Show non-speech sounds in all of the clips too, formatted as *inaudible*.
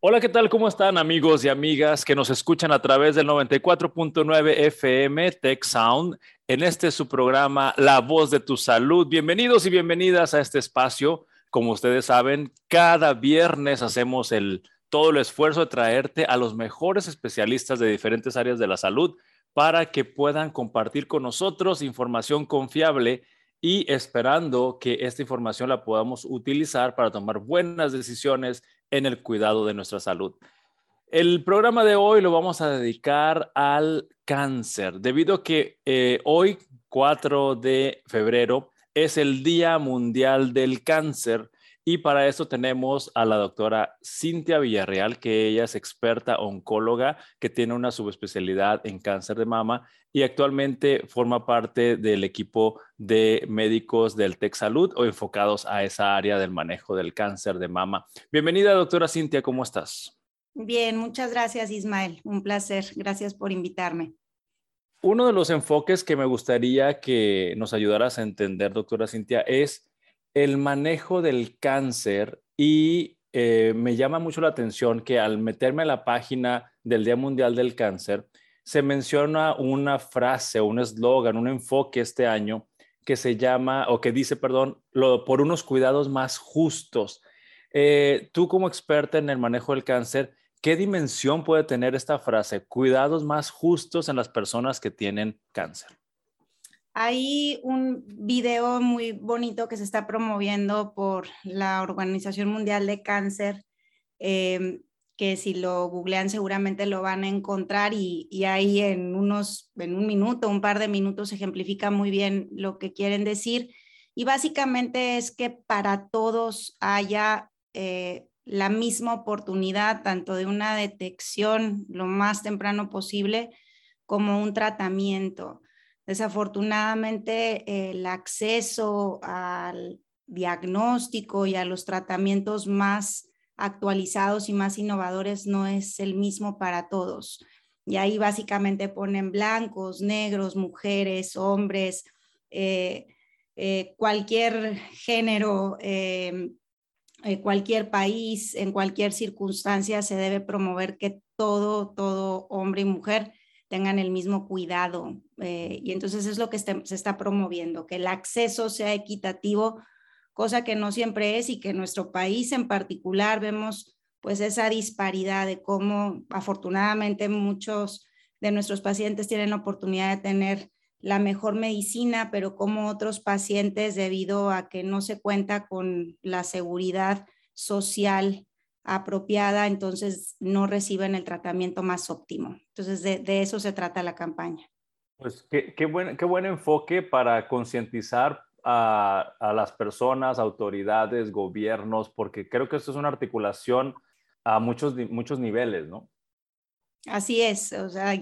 Hola, ¿qué tal? ¿Cómo están amigos y amigas que nos escuchan a través del 94.9 FM Tech Sound? En este su programa La Voz de tu Salud. Bienvenidos y bienvenidas a este espacio. Como ustedes saben, cada viernes hacemos el, todo el esfuerzo de traerte a los mejores especialistas de diferentes áreas de la salud para que puedan compartir con nosotros información confiable y esperando que esta información la podamos utilizar para tomar buenas decisiones en el cuidado de nuestra salud. El programa de hoy lo vamos a dedicar al cáncer, debido a que eh, hoy, 4 de febrero, es el Día Mundial del Cáncer y para eso tenemos a la doctora Cintia Villarreal, que ella es experta oncóloga, que tiene una subespecialidad en cáncer de mama y actualmente forma parte del equipo de médicos del Tech Salud o enfocados a esa área del manejo del cáncer de mama. Bienvenida, doctora Cintia, ¿cómo estás? Bien, muchas gracias, Ismael. Un placer. Gracias por invitarme. Uno de los enfoques que me gustaría que nos ayudaras a entender, doctora Cintia, es el manejo del cáncer y eh, me llama mucho la atención que al meterme a la página del Día Mundial del Cáncer, se menciona una frase, un eslogan, un enfoque este año que se llama, o que dice, perdón, por unos cuidados más justos. Eh, tú como experta en el manejo del cáncer, ¿qué dimensión puede tener esta frase? Cuidados más justos en las personas que tienen cáncer. Hay un video muy bonito que se está promoviendo por la Organización Mundial de Cáncer, em, que si lo googlean seguramente lo van a encontrar y, y, ahí en unos, en un minuto, un par de minutos ejemplifica muy bien lo que quieren decir. Y básicamente es que para todos haya eh, la misma oportunidad, tanto de una detección lo más temprano posible como un tratamiento. Desafortunadamente, el acceso al diagnóstico y a los tratamientos más actualizados y más innovadores no es el mismo para todos. Y ahí básicamente ponen blancos, negros, mujeres, hombres, eh, eh, cualquier género, eh, cualquier país, en cualquier circunstancia se debe promover que todo, todo hombre y mujer tengan el mismo cuidado. Eh, y entonces es lo que este, se está promoviendo, que el acceso sea equitativo, cosa que no siempre es y que en nuestro país en particular vemos pues esa disparidad de cómo afortunadamente muchos de nuestros pacientes tienen la oportunidad de tener la mejor medicina, pero como otros pacientes, debido a que no se cuenta con la seguridad social apropiada, entonces no reciben el tratamiento más óptimo. Entonces, de, eso se trata la campaña. Pues qué, qué, buen, qué buen enfoque para concientizar a, a, las personas, autoridades, gobiernos, porque creo que esto es una articulación a muchos, muchos niveles, ¿no? Así es, o sea,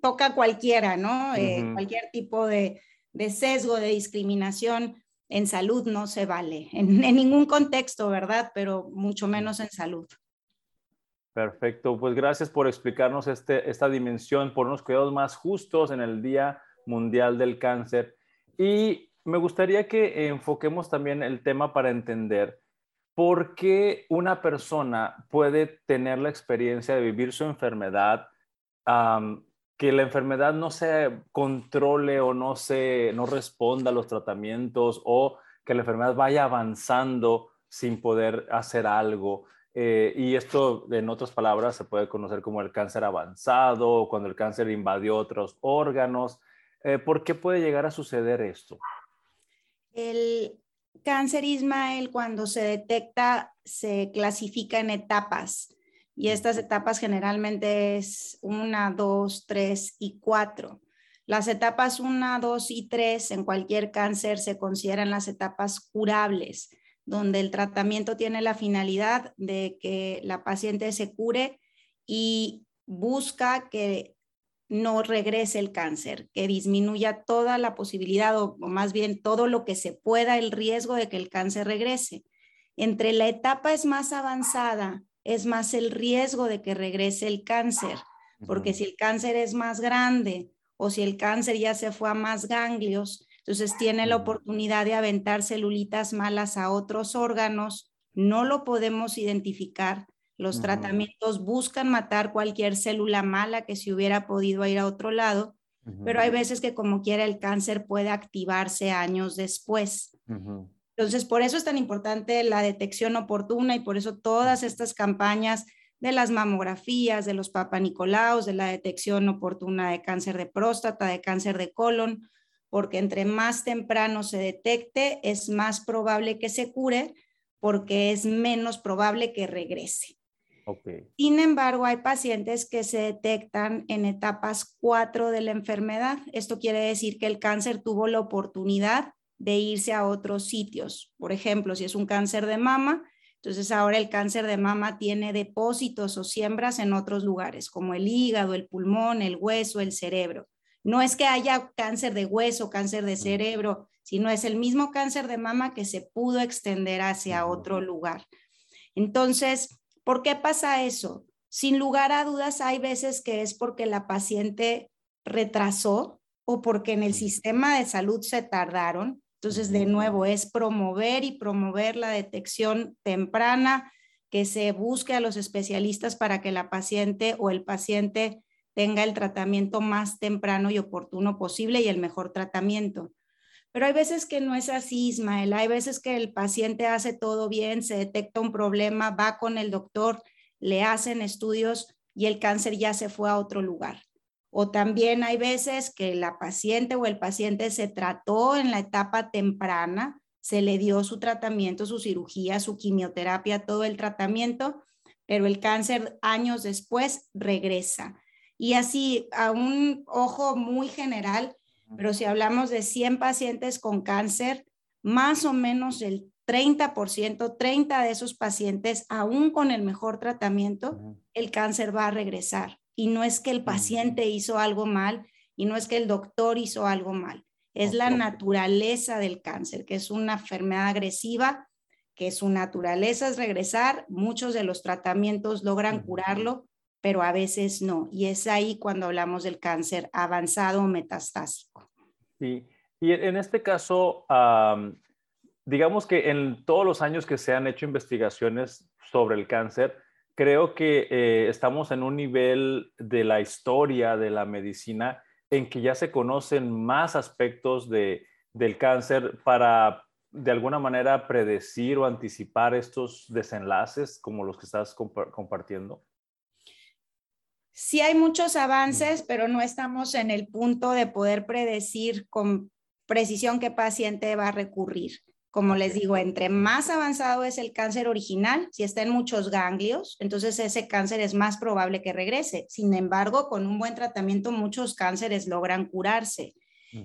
toca cualquiera, ¿no? Eh, cualquier tipo de, de, sesgo, de discriminación en salud no se vale, *laughs* en, ningún contexto, ¿verdad? Pero mucho menos en salud. Perfecto, pues gracias por explicarnos este, esta dimensión, por unos cuidados más justos en el Día Mundial del Cáncer. Y me gustaría que enfoquemos también el tema para entender por qué una persona puede tener la experiencia de vivir su enfermedad que la enfermedad no se controle o no se no responda a los tratamientos o que la enfermedad vaya avanzando sin poder hacer algo. Eh, y esto, en otras palabras, se puede conocer como el cáncer avanzado o cuando el cáncer invadió otros órganos. Eh, ¿Por qué puede llegar a suceder esto? El cáncer, Ismael, cuando se detecta, se clasifica en etapas y estas etapas generalmente es una, dos, tres y cuatro. Las etapas una, dos y tres en cualquier cáncer se consideran las etapas curables, donde el tratamiento tiene la finalidad de que la paciente se cure y busca que no regrese el cáncer, que disminuya toda la posibilidad o, más bien todo lo que se pueda el riesgo de que el cáncer regrese. Entre la etapa es más avanzada es más el riesgo de que regrese el cáncer, porque si el cáncer es más grande o si el cáncer ya se fue a más ganglios, entonces tiene la oportunidad de aventar celulitas malas a otros órganos, no lo podemos identificar, Los tratamientos buscan matar cualquier célula mala que se hubiera podido ir a otro lado, pero hay veces que como quiera el cáncer puede activarse años después. Entonces, por eso es tan importante la detección oportuna y por eso todas estas campañas de las mamografías, de los papanicolaos, de la detección oportuna de cáncer de próstata, de cáncer de colon, porque entre más temprano se detecte, es más probable que se cure, porque es menos probable que regrese. Sin embargo, hay pacientes que se detectan en etapas 4 de la enfermedad. Esto quiere decir que el cáncer tuvo la oportunidad de irse a otros sitios. Por ejemplo, si es un cáncer de mama, entonces ahora el cáncer de mama tiene depósitos o siembras en otros lugares, como el hígado, el pulmón, el hueso, el cerebro. No es que haya cáncer de hueso, cáncer de cerebro, sino es el mismo cáncer de mama que se pudo extender hacia otro lugar. Entonces, ¿por qué pasa eso? Sin lugar a dudas, hay veces que es porque la paciente retrasó o porque en el sistema de salud se tardaron. Entonces, de nuevo, es promover y promover la detección temprana, que se busque a los especialistas para que la paciente o el paciente tenga el tratamiento más temprano y oportuno posible y el mejor tratamiento. Pero hay veces que no es así, Ismael. Hay veces que el paciente hace todo bien, se detecta un problema, va con el doctor, le hacen estudios y el cáncer ya se fue a otro lugar. O también hay veces que la paciente o el paciente se trató en la etapa temprana, se le dio su tratamiento, su cirugía, su quimioterapia, todo el tratamiento, pero el cáncer años después regresa. Y así, a un ojo muy general, pero si hablamos de 100 pacientes con cáncer, más o menos el 30%, 30 de esos pacientes, aún con el mejor tratamiento, el cáncer va a regresar. Y no es que el paciente hizo algo mal y no es que el doctor hizo algo mal. Es la naturaleza del cáncer, que es una enfermedad agresiva, que su naturaleza es regresar. Muchos de los tratamientos logran curarlo, pero a veces no. Y es ahí cuando hablamos del cáncer avanzado o metastásico. Sí, y en este caso, digamos que en todos los años que se han hecho investigaciones sobre el cáncer, creo que eh, estamos en un nivel de la historia de la medicina en que ya se conocen más aspectos de, del cáncer para de alguna manera predecir o anticipar estos desenlaces como los que estás compartiendo. Sí hay muchos avances, pero no estamos en el punto de poder predecir con precisión qué paciente va a recurrir. Como les digo, entre más avanzado es el cáncer original, si está en muchos ganglios, entonces ese cáncer es más probable que regrese. Sin embargo, con un buen tratamiento, muchos cánceres logran curarse.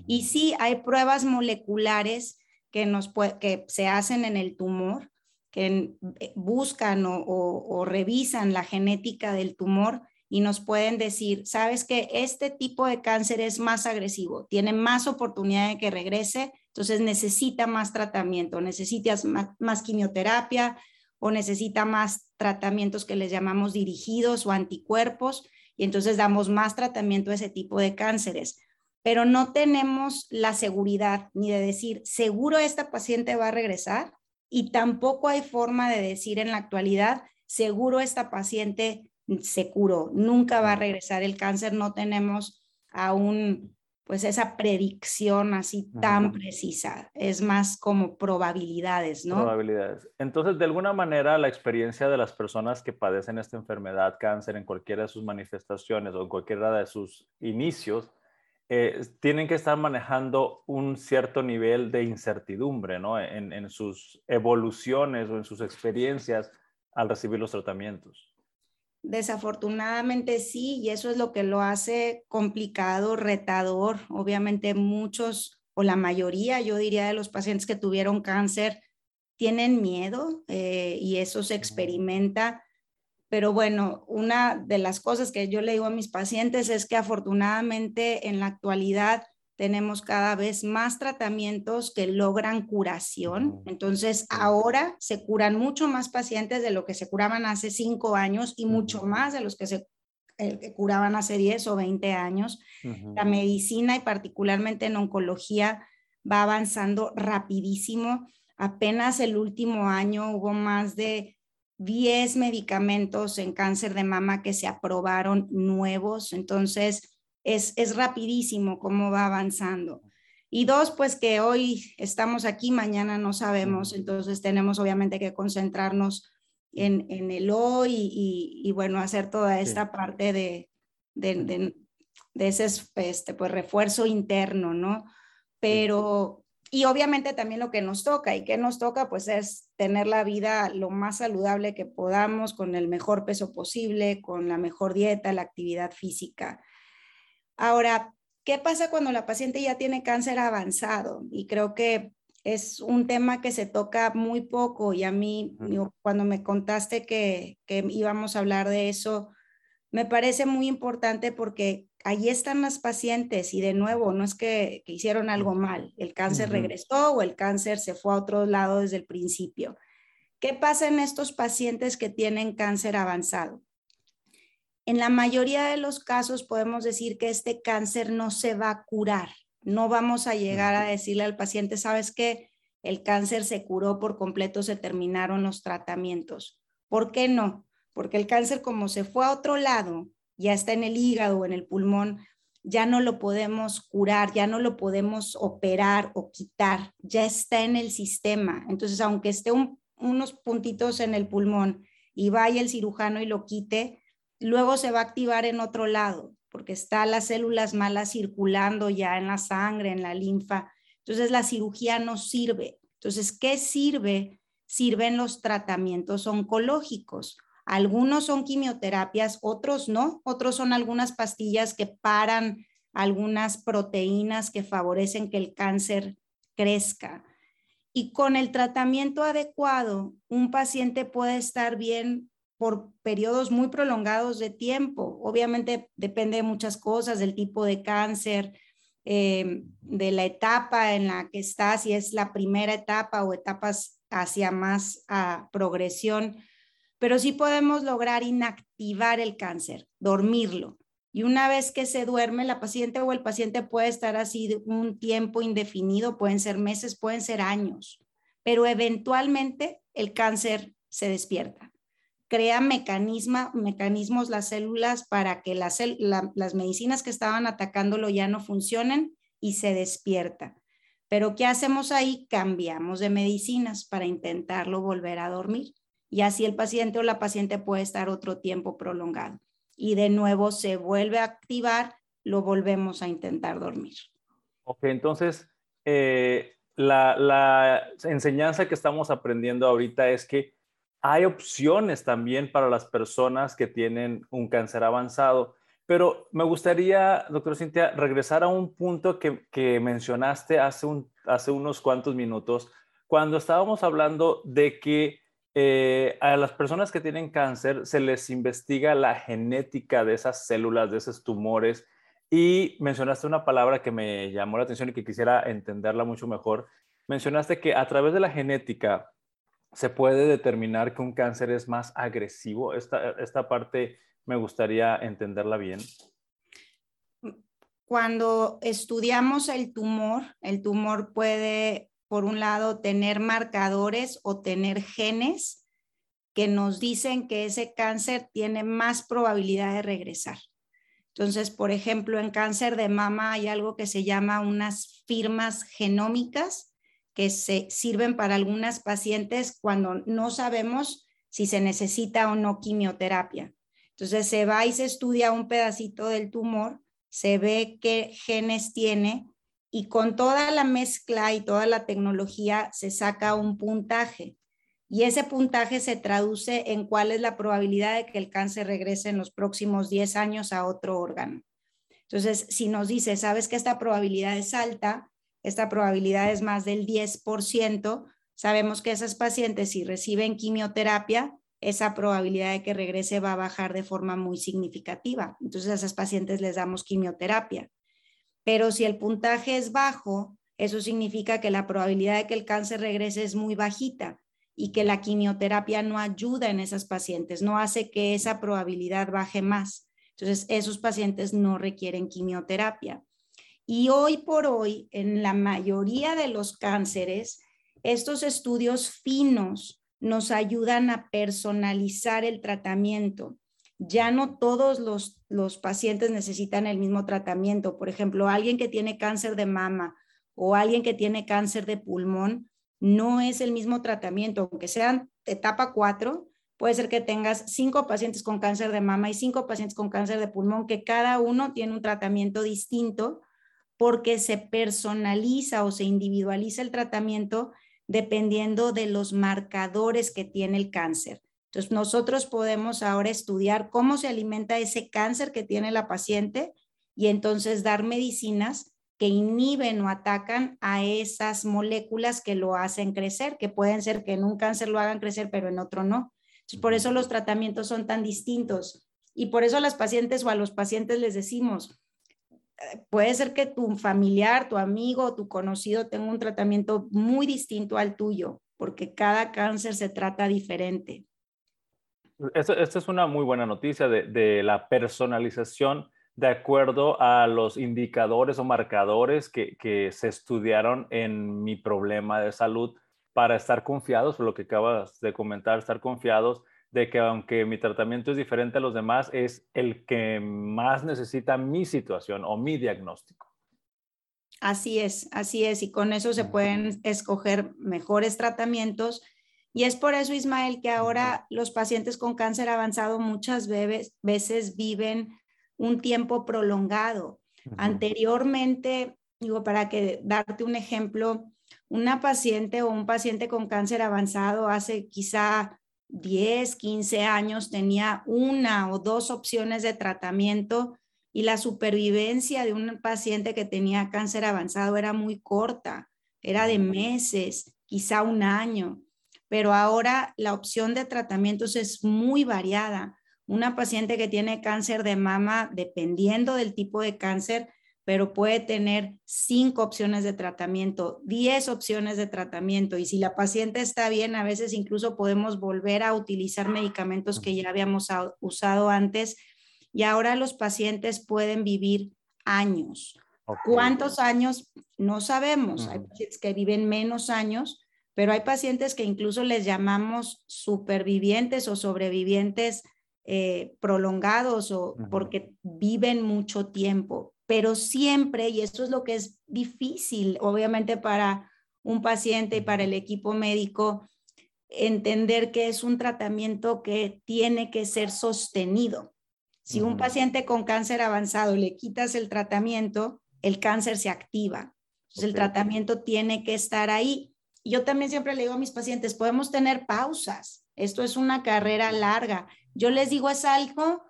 Y sí hay pruebas moleculares que, nos que se hacen en el tumor, que eh, buscan o revisan la genética del tumor y nos pueden decir, sabes que este tipo de cáncer es más agresivo, tiene más oportunidad de que regrese, entonces necesita más tratamiento, necesitas más, quimioterapia o necesita más tratamientos que les llamamos dirigidos o anticuerpos y entonces damos más tratamiento a ese tipo de cánceres. Pero no tenemos la seguridad ni de decir, seguro esta paciente va a regresar y tampoco hay forma de decir en la actualidad, seguro esta paciente se curó, nunca va a regresar el cáncer, no tenemos aún pues esa predicción así tan precisa, es más como probabilidades, ¿no? Probabilidades. Entonces, de alguna manera, la experiencia de las personas que padecen esta enfermedad, cáncer, en cualquiera de sus manifestaciones o en cualquiera de sus inicios, eh, tienen que estar manejando un cierto nivel de incertidumbre, ¿no? En, en sus evoluciones o en sus experiencias al recibir los tratamientos. Desafortunadamente sí, y eso es lo que lo hace complicado, retador. Obviamente muchos o la mayoría, yo diría, de los pacientes que tuvieron cáncer tienen miedo eh, y eso se experimenta. Pero bueno, una de las cosas que yo le digo a mis pacientes es que afortunadamente en la actualidad tenemos cada vez más tratamientos que logran curación. Entonces, ahora se curan mucho más pacientes de lo que se curaban hace cinco años y mucho más de los que se eh, curaban hace 10 o 20 años. La medicina y particularmente en oncología va avanzando rapidísimo. Apenas el último año hubo más de 10 medicamentos en cáncer de mama que se aprobaron nuevos, entonces es, es rapidísimo cómo va avanzando. Y dos, pues que hoy estamos aquí, mañana no sabemos, entonces tenemos obviamente que concentrarnos en, en el hoy y, bueno, hacer toda esta parte de, de, de, ese este, pues, refuerzo interno, ¿no? Pero, y obviamente también lo que nos toca, y que nos toca pues es tener la vida lo más saludable que podamos, con el mejor peso posible, con la mejor dieta, la actividad física. Ahora, ¿qué pasa cuando la paciente ya tiene cáncer avanzado? Y creo que es un tema que se toca muy poco y a mí, cuando me contaste que, que íbamos a hablar de eso, me parece muy importante porque ahí están las pacientes y de nuevo, no es que, hicieron algo mal, el cáncer regresó o el cáncer se fue a otro lado desde el principio. ¿Qué pasa en estos pacientes que tienen cáncer avanzado? En la mayoría de los casos podemos decir que este cáncer no se va a curar. No vamos a llegar a decirle al paciente, sabes que el cáncer se curó por completo, se terminaron los tratamientos. ¿Por qué no? Porque el cáncer como se fue a otro lado, ya está en el hígado o en el pulmón, ya no lo podemos curar, ya no lo podemos operar o quitar, ya está en el sistema. Entonces, aunque esté unos puntitos en el pulmón y vaya el cirujano y lo quite, luego se va a activar en otro lado, porque está las células malas circulando ya en la sangre, en la linfa. Entonces, la cirugía no sirve. Entonces, ¿qué sirve? Sirven los tratamientos oncológicos algunos son quimioterapias, otros no, otros son algunas pastillas que paran algunas proteínas que favorecen que el cáncer crezca. Y con el tratamiento adecuado, un paciente puede estar bien por periodos muy prolongados de tiempo. Obviamente depende de muchas cosas, del tipo de cáncer, eh, de la etapa en la que está, si es la primera etapa o etapas hacia más a progresión pero sí podemos lograr inactivar el cáncer, dormirlo. Y una vez que se duerme, la paciente o el paciente puede estar así un tiempo indefinido, pueden ser meses, pueden ser años, pero eventualmente el cáncer se despierta. Crea mecanismos las células para que las, las medicinas que estaban atacándolo ya no funcionen y se despierta. Pero ¿qué hacemos ahí? Cambiamos de medicinas para intentarlo volver a dormir y así el paciente o la paciente puede estar otro tiempo prolongado. Y de nuevo se vuelve a activar, lo volvemos a intentar dormir. Ok, entonces eh, la, la enseñanza que estamos aprendiendo ahorita es que hay opciones también para las personas que tienen un cáncer avanzado. Pero me gustaría, doctor Cintia, regresar a un punto que, mencionaste hace unos cuantos minutos, cuando estábamos hablando de que eh, a las personas que tienen cáncer se les investiga la genética de esas células, de esos tumores. Y mencionaste una palabra que me llamó la atención y que quisiera entenderla mucho mejor. Mencionaste que a través de la genética se puede determinar que un cáncer es más agresivo. Esta, esta parte me gustaría entenderla bien. Cuando estudiamos el tumor, el tumor puede por un lado, tener marcadores o tener genes que nos dicen que ese cáncer tiene más probabilidad de regresar. Entonces, por ejemplo, en cáncer de mama hay algo que se llama unas firmas genómicas que se sirven para algunas pacientes cuando no sabemos si se necesita o no quimioterapia. Entonces, se va y se estudia un pedacito del tumor, se ve qué genes tiene y con toda la mezcla y toda la tecnología se saca un puntaje. Y ese puntaje se traduce en cuál es la probabilidad de que el cáncer regrese en los próximos 10 años a otro órgano. Entonces, si nos dice, sabes que esta probabilidad es alta, esta probabilidad es más del 10%, sabemos que esas pacientes si reciben quimioterapia, esa probabilidad de que regrese va a bajar de forma muy significativa. Entonces, a esas pacientes les damos quimioterapia. Pero si el puntaje es bajo, eso significa que la probabilidad de que el cáncer regrese es muy bajita y que la quimioterapia no ayuda en esas pacientes, no hace que esa probabilidad baje más. Entonces, esos pacientes no requieren quimioterapia. Y hoy por hoy, en la mayoría de los cánceres, estos estudios finos nos ayudan a personalizar el tratamiento. Ya no todos los, los pacientes necesitan el mismo tratamiento. Por ejemplo, alguien que tiene cáncer de mama o alguien que tiene cáncer de pulmón, no es el mismo tratamiento, aunque sean etapa 4, puede ser que tengas cinco pacientes con cáncer de mama y cinco pacientes con cáncer de pulmón, que cada uno tiene un tratamiento distinto porque se personaliza o se individualiza el tratamiento dependiendo de los marcadores que tiene el cáncer. Entonces, nosotros podemos ahora estudiar cómo se alimenta ese cáncer que tiene la paciente y entonces dar medicinas que inhiben o atacan a esas moléculas que lo hacen crecer, que pueden ser que en un cáncer lo hagan crecer, pero en otro no. por eso los tratamientos son tan distintos. Y por eso a las pacientes o a los pacientes les decimos, puede ser que tu familiar, tu amigo, tu conocido tenga un tratamiento muy distinto al tuyo, porque cada cáncer se trata diferente. Esta es una muy buena noticia de, la personalización de acuerdo a los indicadores o marcadores que, se estudiaron en mi problema de salud para estar confiados, lo que acabas de comentar, estar confiados de que aunque mi tratamiento es diferente a los demás, es el que más necesita mi situación o mi diagnóstico. Así es, así es, y con eso se pueden escoger mejores tratamientos. Y es por eso, Ismael, que ahora los pacientes con cáncer avanzado muchas veces viven un tiempo prolongado. Anteriormente, digo, para que darte un ejemplo, una paciente o un paciente con cáncer avanzado hace quizá 10, 15 años tenía una o dos opciones de tratamiento y la supervivencia de un paciente que tenía cáncer avanzado era muy corta, era de meses, quizá un año, pero ahora la opción de tratamientos es muy variada. Una paciente que tiene cáncer de mama, dependiendo del tipo de cáncer, pero puede tener cinco opciones de tratamiento, diez opciones de tratamiento. Y si la paciente está bien, a veces incluso podemos volver a utilizar medicamentos que ya habíamos usado antes. Y ahora los pacientes pueden vivir años. ¿Cuántos años? No sabemos. Hay pacientes que viven menos años, pero hay pacientes que incluso les llamamos supervivientes o sobrevivientes eh, prolongados o porque viven mucho tiempo, pero siempre, y esto es lo que es difícil, obviamente para un paciente y para el equipo médico, entender que es un tratamiento que tiene que ser sostenido. Si un paciente con cáncer avanzado le quitas el tratamiento, el cáncer se activa. Entonces el tratamiento tiene que estar ahí. Yo también siempre le digo a mis pacientes, podemos tener pausas. Esto es una carrera larga. Yo les digo, es algo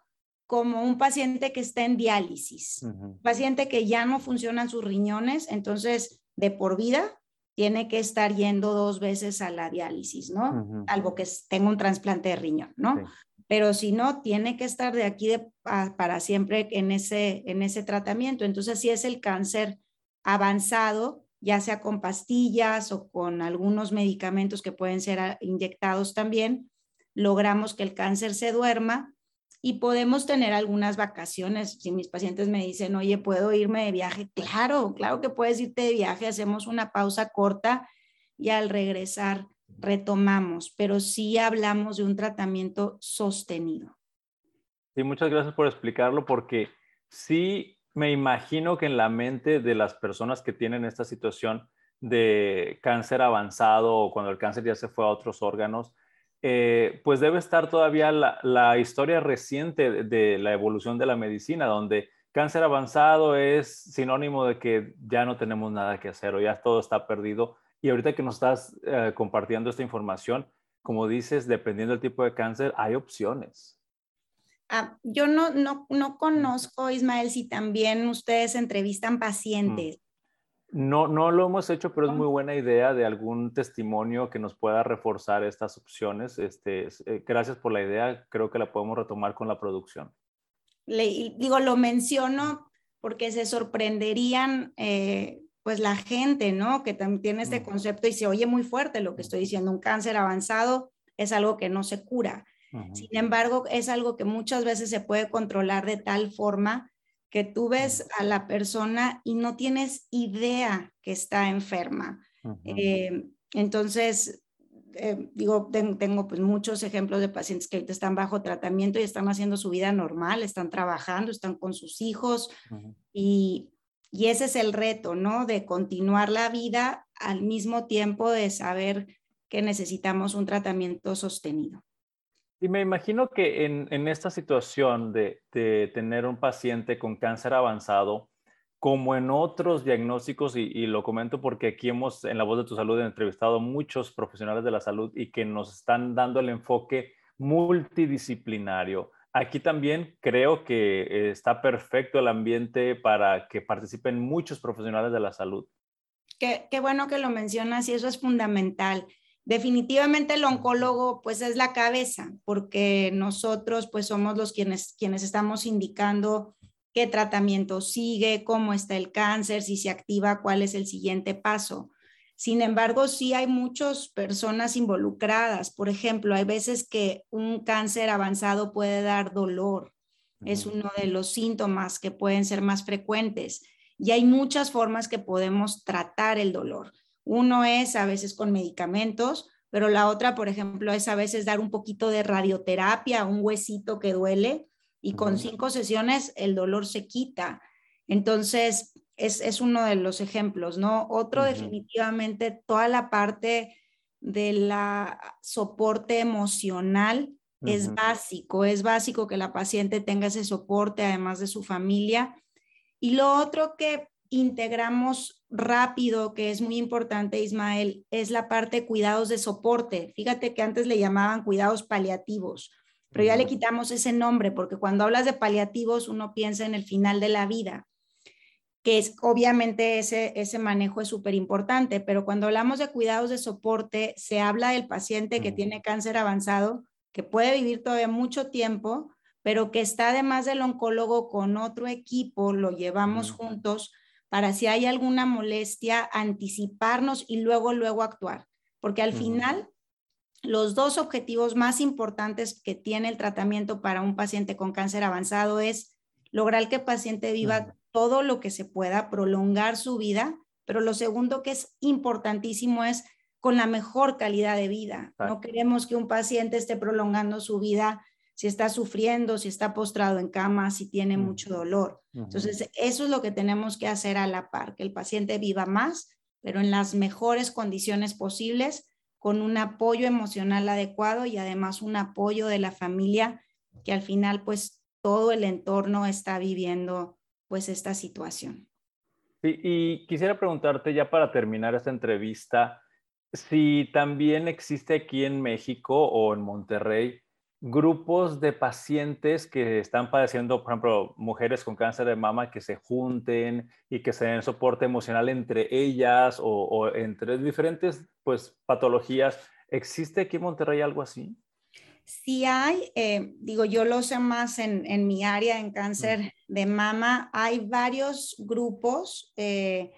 como un paciente que está en diálisis, paciente que ya no funcionan sus riñones, entonces de por vida tiene que estar yendo dos veces a la diálisis, ¿no? Algo que tenga un trasplante de riñón, ¿no? Pero si no, tiene que estar de aquí para siempre en ese, en ese tratamiento. Entonces, si es el cáncer avanzado, ya sea con pastillas o con algunos medicamentos que pueden ser inyectados también, logramos que el cáncer se duerma y podemos tener algunas vacaciones. Si mis pacientes me dicen, oye, ¿puedo irme de viaje? Claro, claro que puedes irte de viaje, hacemos una pausa corta y al regresar retomamos, pero sí hablamos de un tratamiento sostenido. Sí, muchas gracias por explicarlo porque sí me imagino que en la mente de las personas que tienen esta situación de cáncer avanzado o cuando el cáncer ya se fue a otros órganos, eh, pues debe estar todavía la, historia reciente de, la evolución de la medicina, donde cáncer avanzado es sinónimo de que ya no tenemos nada que hacer o ya todo está perdido. Y ahorita que nos estás eh, compartiendo esta información, como dices, dependiendo del tipo de cáncer, hay opciones. Ah, yo no, no, no conozco, Ismael, si también ustedes entrevistan pacientes. No, no lo hemos hecho, pero es muy buena idea de algún testimonio que nos pueda reforzar estas opciones. Este, eh, gracias por la idea, creo que la podemos retomar con la producción. Le, digo, lo menciono porque se sorprenderían eh, pues la gente, ¿no? Que también tiene este concepto y se oye muy fuerte lo que estoy diciendo, un cáncer avanzado es algo que no se cura. Sin embargo, es algo que muchas veces se puede controlar de tal forma que tú ves a la persona y no tienes idea que está enferma. Eh, entonces, eh, digo, tengo pues muchos ejemplos de pacientes que ahorita están bajo tratamiento y están haciendo su vida normal, están trabajando, están con sus hijos y, y ese es el reto, ¿no? De continuar la vida al mismo tiempo de saber que necesitamos un tratamiento sostenido. Y me imagino que en, en esta situación de, de, tener un paciente con cáncer avanzado, como en otros diagnósticos, y, y, lo comento porque aquí hemos en La Voz de tu Salud entrevistado muchos profesionales de la salud y que nos están dando el enfoque multidisciplinario. Aquí también creo que está perfecto el ambiente para que participen muchos profesionales de la salud. Qué, qué bueno que lo mencionas y eso es fundamental. Definitivamente el oncólogo pues es la cabeza porque nosotros pues somos los quienes, quienes estamos indicando qué tratamiento sigue, cómo está el cáncer, si se activa, cuál es el siguiente paso. Sin embargo, sí hay muchas personas involucradas. Por ejemplo, hay veces que un cáncer avanzado puede dar dolor. Es uno de los síntomas que pueden ser más frecuentes. Y hay muchas formas que podemos tratar el dolor. Uno es a veces con medicamentos, pero la otra, por ejemplo, es a veces dar un poquito de radioterapia a un huesito que duele y con cinco sesiones el dolor se quita. Entonces, es, uno de los ejemplos, ¿no? Otro definitivamente, toda la parte de la soporte emocional es básico, es básico que la paciente tenga ese soporte además de su familia. Y lo otro que integramos rápido, que es muy importante, Ismael, es la parte de cuidados de soporte. Fíjate que antes le llamaban cuidados paliativos, pero ya le quitamos ese nombre porque cuando hablas de paliativos uno piensa en el final de la vida, que es obviamente ese, ese manejo es súper importante, pero cuando hablamos de cuidados de soporte, se habla del paciente que tiene cáncer avanzado, que puede vivir todavía mucho tiempo, pero que está además del oncólogo con otro equipo, lo llevamos juntos para si hay alguna molestia, anticiparnos y luego, luego actuar. Porque al final, los dos objetivos más importantes que tiene el tratamiento para un paciente con cáncer avanzado es lograr que el paciente viva todo lo que se pueda, prolongar su vida, pero lo segundo que es importantísimo es con la mejor calidad de vida. No queremos que un paciente esté prolongando su vida si está sufriendo, si está postrado en cama, si tiene mucho dolor. Entonces, eso es lo que tenemos que hacer a la par, que el paciente viva más, pero en las mejores condiciones posibles, con un apoyo emocional adecuado y además un apoyo de la familia, que al final, pues, todo el entorno está viviendo, pues, esta situación. Sí, y quisiera preguntarte ya para terminar esta entrevista, si también existe aquí en México o en Monterrey grupos de pacientes que están padeciendo, por ejemplo, mujeres con cáncer de mama que se junten y que se den soporte emocional entre ellas o, entre diferentes pues, patologías. ¿Existe aquí en Monterrey algo así? Sí hay, eh, digo, yo lo sé más en, en mi área, en cáncer de mama, hay varios grupos eh,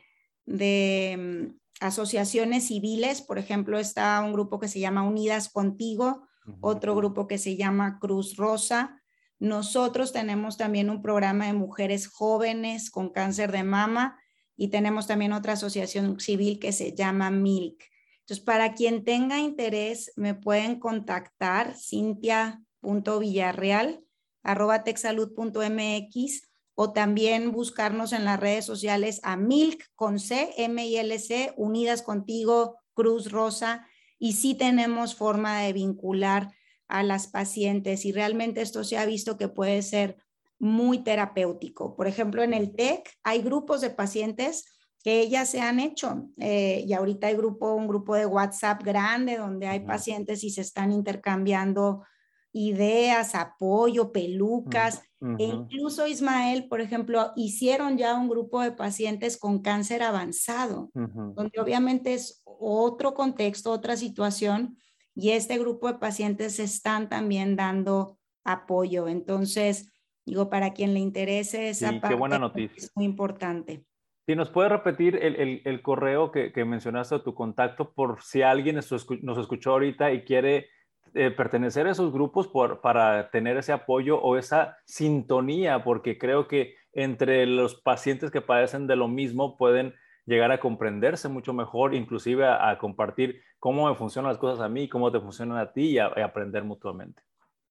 de mm, asociaciones civiles, por ejemplo, está un grupo que se llama Unidas Contigo, otro grupo que se llama Cruz Rosa. Nosotros tenemos también un programa de mujeres jóvenes con cáncer de mama y tenemos también otra asociación civil que se llama MILK. Entonces, para quien tenga interés, me pueden contactar cintia.villarreal arroba texsalud.mx o también buscarnos en las redes sociales a MILK con C, M I L C, Unidas Contigo, Cruz Rosa y sí tenemos forma de vincular a las pacientes y realmente esto se ha visto que puede ser muy terapéutico. Por ejemplo, en el TEC hay grupos de pacientes que ellas se han hecho eh, y ahorita hay grupo, un grupo de WhatsApp grande donde hay pacientes y se están intercambiando ideas, apoyo, pelucas. E incluso Ismael, por ejemplo, hicieron ya un grupo de pacientes con cáncer avanzado, donde obviamente es otro contexto, otra situación, y este grupo de pacientes están también dando apoyo. Entonces, digo, para quien le interese esa parte, qué buena noticia. es muy importante. Si nos puede repetir el, el, correo que, que, mencionaste tu contacto por si alguien nos escuchó ahorita y quiere eh, pertenecer a esos grupos por, para tener ese apoyo o esa sintonía, porque creo que entre los pacientes que padecen de lo mismo pueden llegar a comprenderse mucho mejor, inclusive a, compartir cómo me funcionan las cosas a mí, cómo te funcionan a ti y, aprender mutuamente.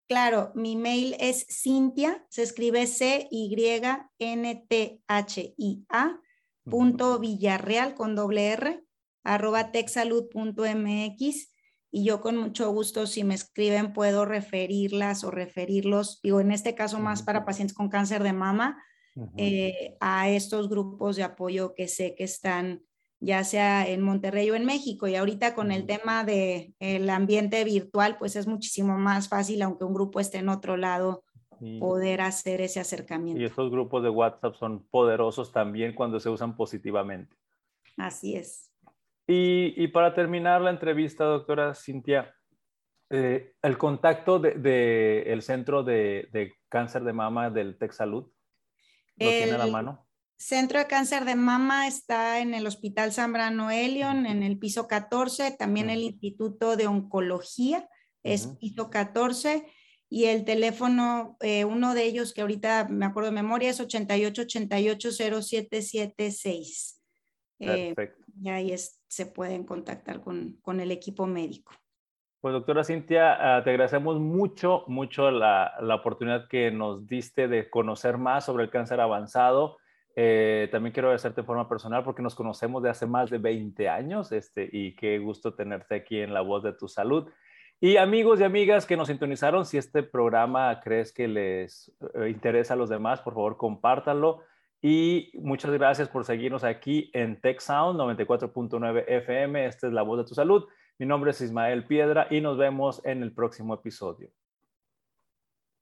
Claro, mi mail es Cintia, se escribe C-Y-N-T-H-I-A, punto Villarreal con doble R, arroba texsalud.mx y yo con mucho gusto, si me escriben, puedo referirlas o referirlos, digo, en este caso más para pacientes con cáncer de mama, eh, a estos grupos de apoyo que sé que están ya sea en Monterrey o en México. Y ahorita con el tema del el ambiente virtual, pues es muchísimo más fácil, aunque un grupo esté en otro lado, poder hacer ese acercamiento. Y estos grupos de WhatsApp son poderosos también cuando se usan positivamente. Así es. Y, para terminar la entrevista, doctora Cintia, eh, el contacto del de, el Centro de, Cáncer de Mama del TechSalud, ¿lo tiene a la mano? Centro de Cáncer de Mama está en el Hospital Zambrano Elion, en el piso 14, también el Instituto de Oncología es piso 14 y el teléfono, eh, uno de ellos que ahorita me acuerdo de memoria es 88 88 0776. Y ahí se pueden contactar con, con, el equipo médico. Pues doctora Cintia, ah, te agradecemos mucho, mucho la, la, oportunidad que nos diste de conocer más sobre el cáncer avanzado. Eh, también quiero agradecerte de forma personal porque nos conocemos de hace más de 20 años este, y qué gusto tenerte aquí en La Voz de tu Salud. Y amigos y amigas que nos sintonizaron, si este programa crees que les eh, interesa a los demás, por favor compártanlo. Y muchas gracias por seguirnos aquí en Tech Sound 94.9 FM. Esta es la voz de tu salud. Mi nombre es Ismael Piedra y nos vemos en el próximo episodio.